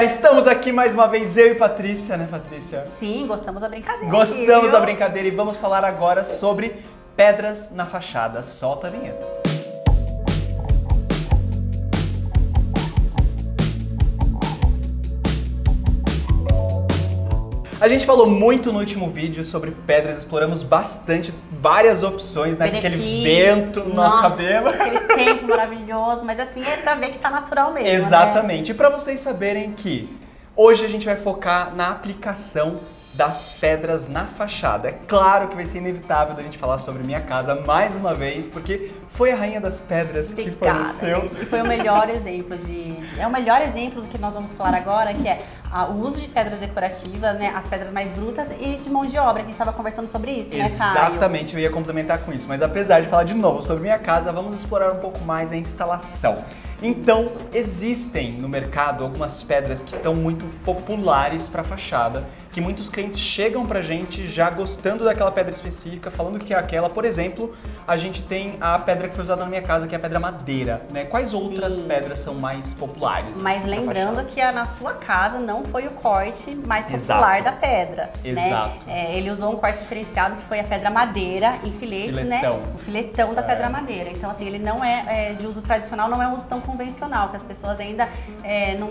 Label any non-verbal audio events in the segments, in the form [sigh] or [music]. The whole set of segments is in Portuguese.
galera, estamos aqui mais uma vez, eu e Patrícia, né, Patrícia? Sim, gostamos da brincadeira. Gostamos viu? da brincadeira e vamos falar agora sobre pedras na fachada. Solta a vinheta. A gente falou muito no último vídeo sobre pedras, exploramos bastante, várias opções, né? Aquele vento no nosso Nossa, cabelo. Aquele [laughs] tempo maravilhoso, mas assim é pra ver que tá natural mesmo. né? Exatamente. E para vocês saberem que hoje a gente vai focar na aplicação das pedras na fachada. É claro que vai ser inevitável da gente falar sobre minha casa mais uma vez, porque foi a rainha das pedras que Obrigada, forneceu. gente. E foi o melhor exemplo de, de- É o melhor exemplo do que nós vamos falar agora, que é ah, o uso de pedras decorativas, né? As pedras mais brutas e de mão de obra, que a gente estava conversando sobre isso, né, Caio? Exatamente, eu ia complementar com isso, mas apesar de falar de novo sobre minha casa, vamos explorar um pouco mais a instalação. Então, existem no mercado algumas pedras que estão muito populares para fachada, que muitos clientes chegam pra gente já gostando daquela pedra específica, falando que é aquela. Por exemplo, a gente tem a pedra que foi usada na minha casa, que é a pedra madeira, né? Quais outras Sim. pedras são mais populares? Mas assim, lembrando que a- na sua casa não foi o corte mais Exato. popular da pedra. Exato. Né? É, ele usou um corte diferenciado que foi a pedra madeira em filetes, Filetão. né? O filetão da É. pedra madeira. Então, assim, ele não é, é, de uso tradicional, não é um uso tão convencional, que as pessoas ainda é, não,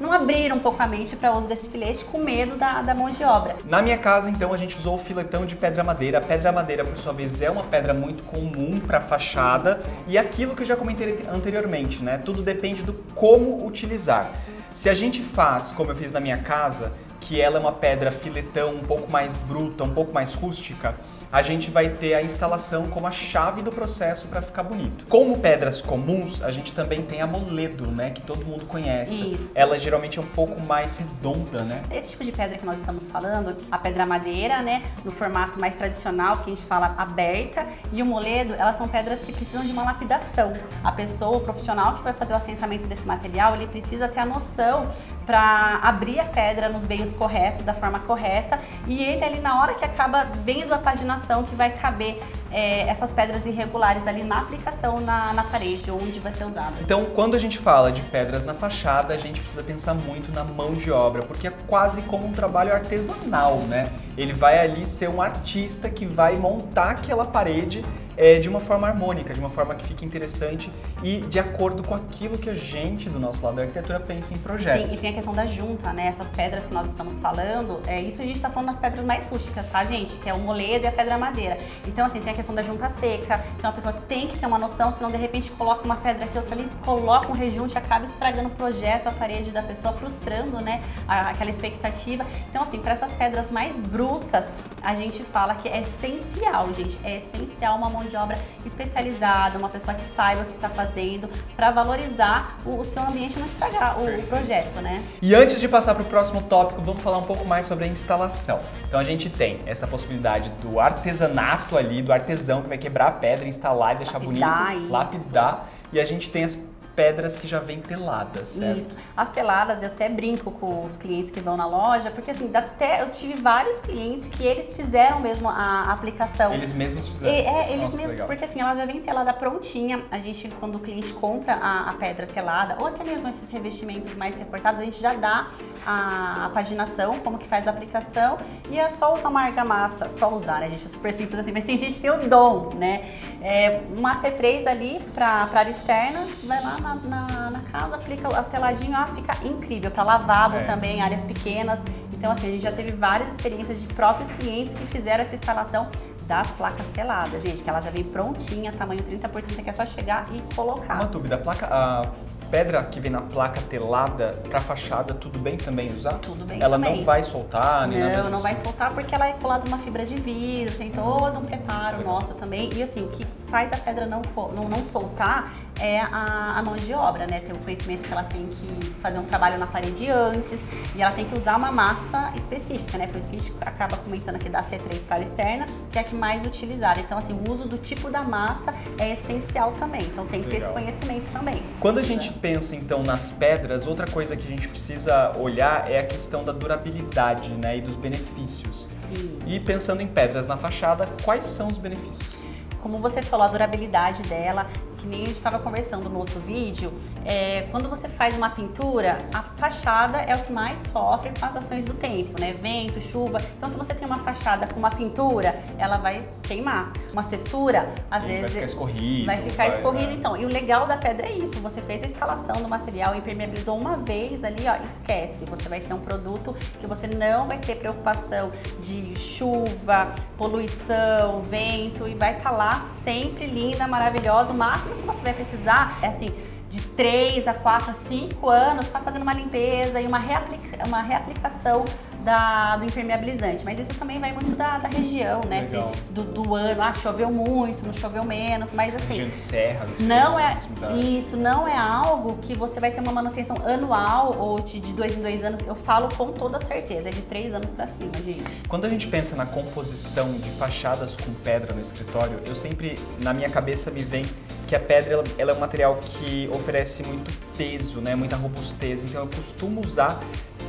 não abriram um pouco a mente para o uso desse filete com medo da, da mão de obra. Na minha casa, então, a gente usou o filetão de pedra madeira. A pedra madeira, por sua vez, é uma pedra muito comum para fachada e aquilo que eu já comentei anteriormente, né? Tudo depende do como utilizar. Se a gente faz, como eu fiz na minha casa, que ela é uma pedra filetão um pouco mais bruta, um pouco mais rústica, a gente vai ter a instalação como a chave do processo para ficar bonito. Como pedras comuns, a gente também tem a moledo, né, que todo mundo conhece. Isso. Ela geralmente é um pouco mais redonda, né? Esse tipo de pedra que nós estamos falando, a pedra madeira, né, no formato mais tradicional, que a gente fala aberta, e o moledo, elas são pedras que precisam de uma lapidação. A pessoa, o profissional que vai fazer o assentamento desse material, ele precisa ter a noção para abrir a pedra nos veios corretos, da forma correta, e ele ali na hora que acaba vendo a paginação que vai caber é, essas pedras irregulares ali na aplicação na, na parede, onde vai ser usada. Então, quando a gente fala de pedras na fachada, a gente precisa pensar muito na mão de obra, porque é quase como um trabalho artesanal, né? Ele vai ali ser um artista que vai montar aquela parede é, de uma forma harmônica, de uma forma que fique interessante e de acordo com aquilo que a gente, do nosso lado da arquitetura, pensa em projeto. Sim, e tem a questão da junta, né? Essas pedras que nós estamos falando, é, isso a gente está falando das pedras mais rústicas, tá, gente? Que é o moledo e a pedra madeira. Então, assim, tem a questão da junta seca. Então, a pessoa tem que ter uma noção, senão, de repente, coloca uma pedra aqui, outra ali, coloca um rejunte, acaba estragando o projeto, a parede da pessoa, frustrando, né? aquela expectativa. Então, assim, para essas pedras mais brutas, a gente fala que é essencial, gente. É essencial uma mão de obra especializada, uma pessoa que saiba o que está fazendo, para valorizar o, o seu ambiente e não estragar o, o projeto, né? E antes de passar para o próximo tópico, vamos falar um pouco mais sobre a instalação. Então a gente tem essa possibilidade do artesanato ali, do artesão que vai quebrar a pedra, instalar e deixar Lapidar, bonito, isso. lapidar. E a gente tem as pedras que já vêm teladas, certo? Isso. As teladas, eu até brinco com os clientes que vão na loja, porque assim, até eu tive vários clientes que eles fizeram mesmo a aplicação. Eles mesmos fizeram. E- é, eles Nossa, mesmos, legal. porque assim, ela já vem telada prontinha. A gente, quando o cliente compra a, a pedra telada, ou até mesmo esses revestimentos mais recortados, a gente já dá a, a paginação, como que faz a aplicação, e é só usar uma argamassa, só usar, né, gente? É super simples assim, mas tem gente que tem o dom, né? É, uma C3 ali pra área externa, vai lá na, na, na casa, aplica o teladinho, ó, fica incrível. Pra lavabo É. também, áreas pequenas. Então, assim, a gente já teve várias experiências de próprios clientes que fizeram essa instalação das placas teladas, gente, que ela já vem prontinha, tamanho 30 por 30, que é só chegar e colocar. Uma dúvida, a placa, a pedra que vem na placa telada para fachada, tudo bem também usar? Tudo bem Ela também. não vai soltar, nem nada Não, disso. não vai soltar porque ela é colada numa fibra de vidro, tem todo um preparo nosso também. E assim, o que faz a pedra não, não, não soltar é a, a mão de obra, né? Tem o conhecimento que ela tem que fazer um trabalho na parede antes e ela tem que usar uma massa específica, né? Por isso que a gente acaba comentando aqui da C3 para a externa, que é a que mais utilizada. Então, assim, o uso do tipo da massa é essencial também. Então, tem que ter esse Legal. conhecimento também. Quando a gente pensa então nas pedras, outra coisa que a gente precisa olhar é a questão da durabilidade, né, e dos benefícios. Sim. E pensando em pedras na fachada, quais são os benefícios? Como você falou, a durabilidade dela, que nem a gente estava conversando no outro vídeo, é, quando você faz uma pintura, a fachada é o que mais sofre com as ações do tempo, né? Vento, chuva. Então, se você tem uma fachada com uma pintura, ela vai queimar. Uma textura, às E vezes. vai ficar escorrido, Vai ficar vai, escorrido, né? então. E o legal da pedra é isso: você fez a instalação do material, impermeabilizou uma vez ali, ó, esquece. Você vai ter um produto que você não vai ter preocupação de chuva, poluição, vento e vai estar lá sempre linda, maravilhosa. O máximo que você vai precisar é assim. De 3 a 4 a 5 anos para fazendo uma limpeza e uma, reaplica, uma reaplicação da, do impermeabilizante. Mas isso também vai muito da, da região, né? Legal. Assim, do, do ano. Ah, choveu muito, não choveu menos. Mas assim, Região de serra, não é isso, não é algo que você vai ter uma manutenção anual ou de, de dois em dois anos. Eu falo com toda certeza, é de três anos pra cima, gente. Quando a gente pensa na composição de fachadas com pedra no escritório, eu sempre, na minha cabeça, me vem que a pedra ela, ela é um material que oferece muito peso, né, muita robustez. Então eu costumo usar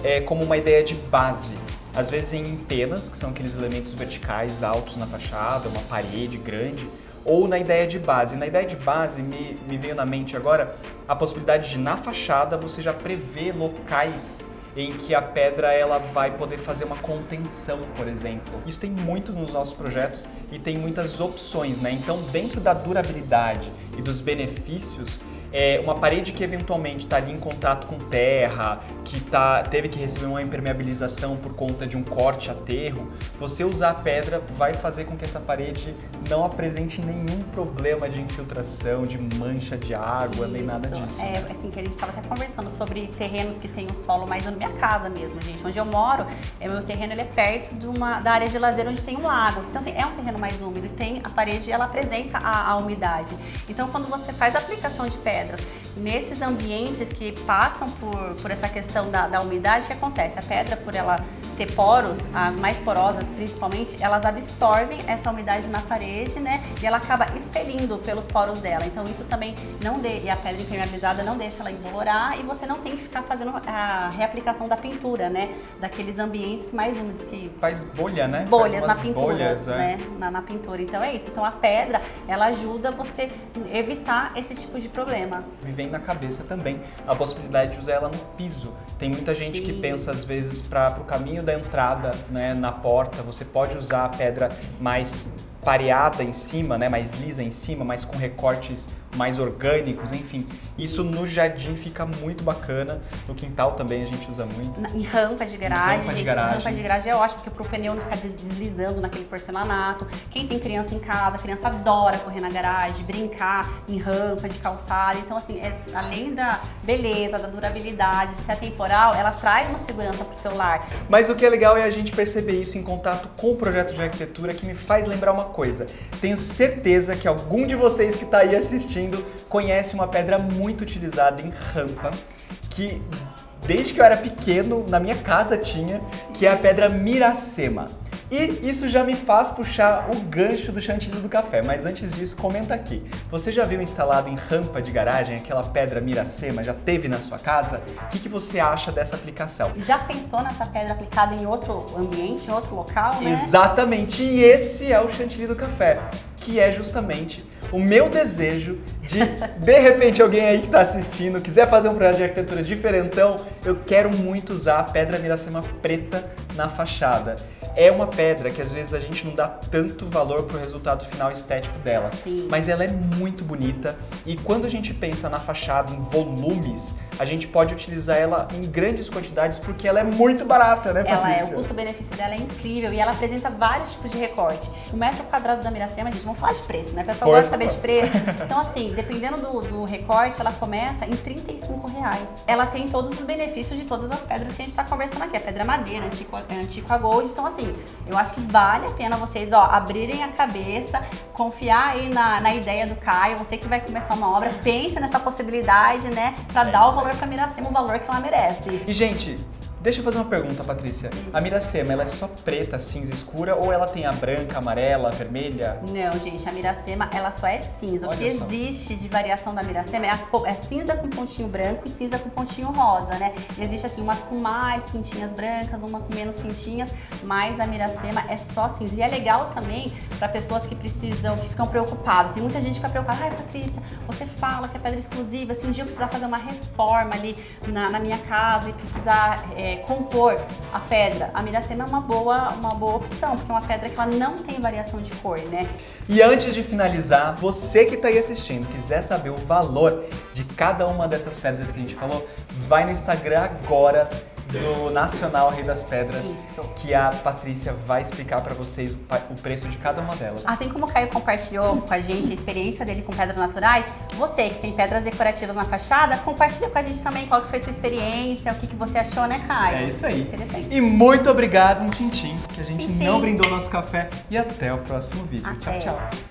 é, como uma ideia de base. Às vezes em penas, que são aqueles elementos verticais altos na fachada, uma parede grande, ou na ideia de base. Na ideia de base, me, me veio na mente agora a possibilidade de, na fachada, você já prever locais em que a pedra ela vai poder fazer uma contenção, por exemplo. Isso tem muito nos nossos projetos e tem muitas opções, né? Então, dentro da durabilidade e dos benefícios, é uma parede que eventualmente está ali em contato com terra, que tá, teve que receber uma impermeabilização por conta de um corte aterro, você usar a pedra vai fazer com que essa parede não apresente nenhum problema de infiltração, de mancha de água, nem nada Isso. disso. É, assim, que a gente estava até conversando sobre terrenos que tem um solo mais na minha casa mesmo, gente. Onde eu moro, é, meu terreno ele é perto de uma, da área de lazer onde tem um lago. Então, assim, é um terreno mais úmido e tem a parede, ela apresenta a, a umidade. Então, quando você faz a aplicação de pedras nesses ambientes que passam por, por essa questão da, da umidade, o que acontece? A pedra, por ela ter poros, as mais porosas principalmente, elas absorvem essa umidade na parede, né? E ela acaba expelindo pelos poros dela. Então isso também não de, e a pedra impermeabilizada não deixa ela embolorar e você não tem que ficar fazendo a reaplicação da pintura, né? Daqueles ambientes mais úmidos que Faz bolha, né? bolhas na pintura, bolhas, é. né? Na, na pintura. Então é isso. Então a pedra, ela ajuda você evitar esse tipo de problema. me vem na cabeça também a possibilidade de usar ela no piso. Tem muita gente que Sim. pensa às vezes para o caminho da entrada, né, na porta, você pode usar a pedra mais pareada em cima, né, mais lisa em cima, mas com recortes mais orgânicos, enfim. Isso no jardim fica muito bacana. No quintal também a gente usa muito. Na- em rampa de garagem, rampa de garagem. rampa de garagem é ótimo, porque pro pneu não ficar des- deslizando naquele porcelanato. Quem tem criança em casa, a criança adora correr na garagem, brincar em rampa de calçada. Então, assim, é, além da beleza, da durabilidade, de ser atemporal, ela traz uma segurança pro seu lar. Mas o que é legal é a gente perceber isso em contato com o projeto de arquitetura que me faz lembrar uma coisa. Tenho certeza que algum de vocês que está aí assistindo conhece uma pedra muito utilizada em rampa que desde que eu era pequeno na minha casa tinha, que é a pedra Miracema. E isso já me faz puxar o gancho do chantilly do café, mas antes disso, comenta aqui. Você já viu instalado em rampa de garagem aquela pedra Miracema? Já teve na sua casa? O que, que você acha dessa aplicação? Já pensou nessa pedra aplicada em outro ambiente, em outro local, né? Exatamente, e esse é o chantilly do café, que é justamente o meu desejo de, de repente, alguém aí que está assistindo, quiser fazer um projeto de arquitetura diferentão, eu quero muito usar a pedra Miracema preta na fachada. É uma pedra que às vezes a gente não dá tanto valor pro resultado final estético dela, Sim. mas ela é muito bonita e quando a gente pensa na fachada em volumes, a gente pode utilizar ela em grandes quantidades porque ela é muito barata, né, Ela é, Patrícia? o custo-benefício dela é incrível e ela apresenta vários tipos de recorte. O metro quadrado da Miracema, gente, vamos falar de preço, né? O pessoal gosta de saber de preço. [laughs] Então, assim, dependendo do, do recorte, ela começa em 35 reais. Ela tem todos os benefícios de todas as pedras que a gente tá conversando aqui. A pedra madeira, antiqua, antiqua gold. Então, assim, eu acho que vale a pena vocês, ó, abrirem a cabeça, confiar aí na, na ideia do Caio. Você que vai começar uma obra, pense nessa possibilidade, né? Pra É dar o valor pra Miracema, o valor que ela merece. E, gente, deixa eu fazer uma pergunta, Patrícia. A Miracema, ela é só preta, cinza escura ou ela tem a branca, amarela, vermelha? Não, gente, a Miracema, ela só é cinza. O Olha que só. existe de variação da Miracema é, a é cinza com pontinho branco e cinza com pontinho rosa, né? E existe assim, umas com mais pintinhas brancas, uma com menos pintinhas, mas a Miracema é só cinza. E é legal também, para pessoas que precisam, que ficam preocupadas. Tem muita gente que fica preocupada, ai Patrícia, você fala que é pedra exclusiva, se um dia eu precisar fazer uma reforma ali na, na minha casa e precisar é, compor a pedra, a Miracema é uma boa, uma boa opção, porque é uma pedra que ela não tem variação de cor, né? E antes de finalizar, você que está aí assistindo, quiser saber o valor de cada uma dessas pedras que a gente falou, vai no Instagram agora do Nacional Rei das Pedras, Isso. que a Patrícia vai explicar para vocês o, preço de cada uma delas. Assim como o Caio compartilhou com a gente a experiência dele com pedras naturais, você que tem pedras decorativas na fachada, compartilha com a gente também qual que foi sua experiência, o que, que você achou, né, Caio? É isso aí. Interessante. E muito obrigado, um Tintim, que a gente Tchim, tchim. não brindou nosso café. E até o próximo vídeo. Até. Tchau, tchau.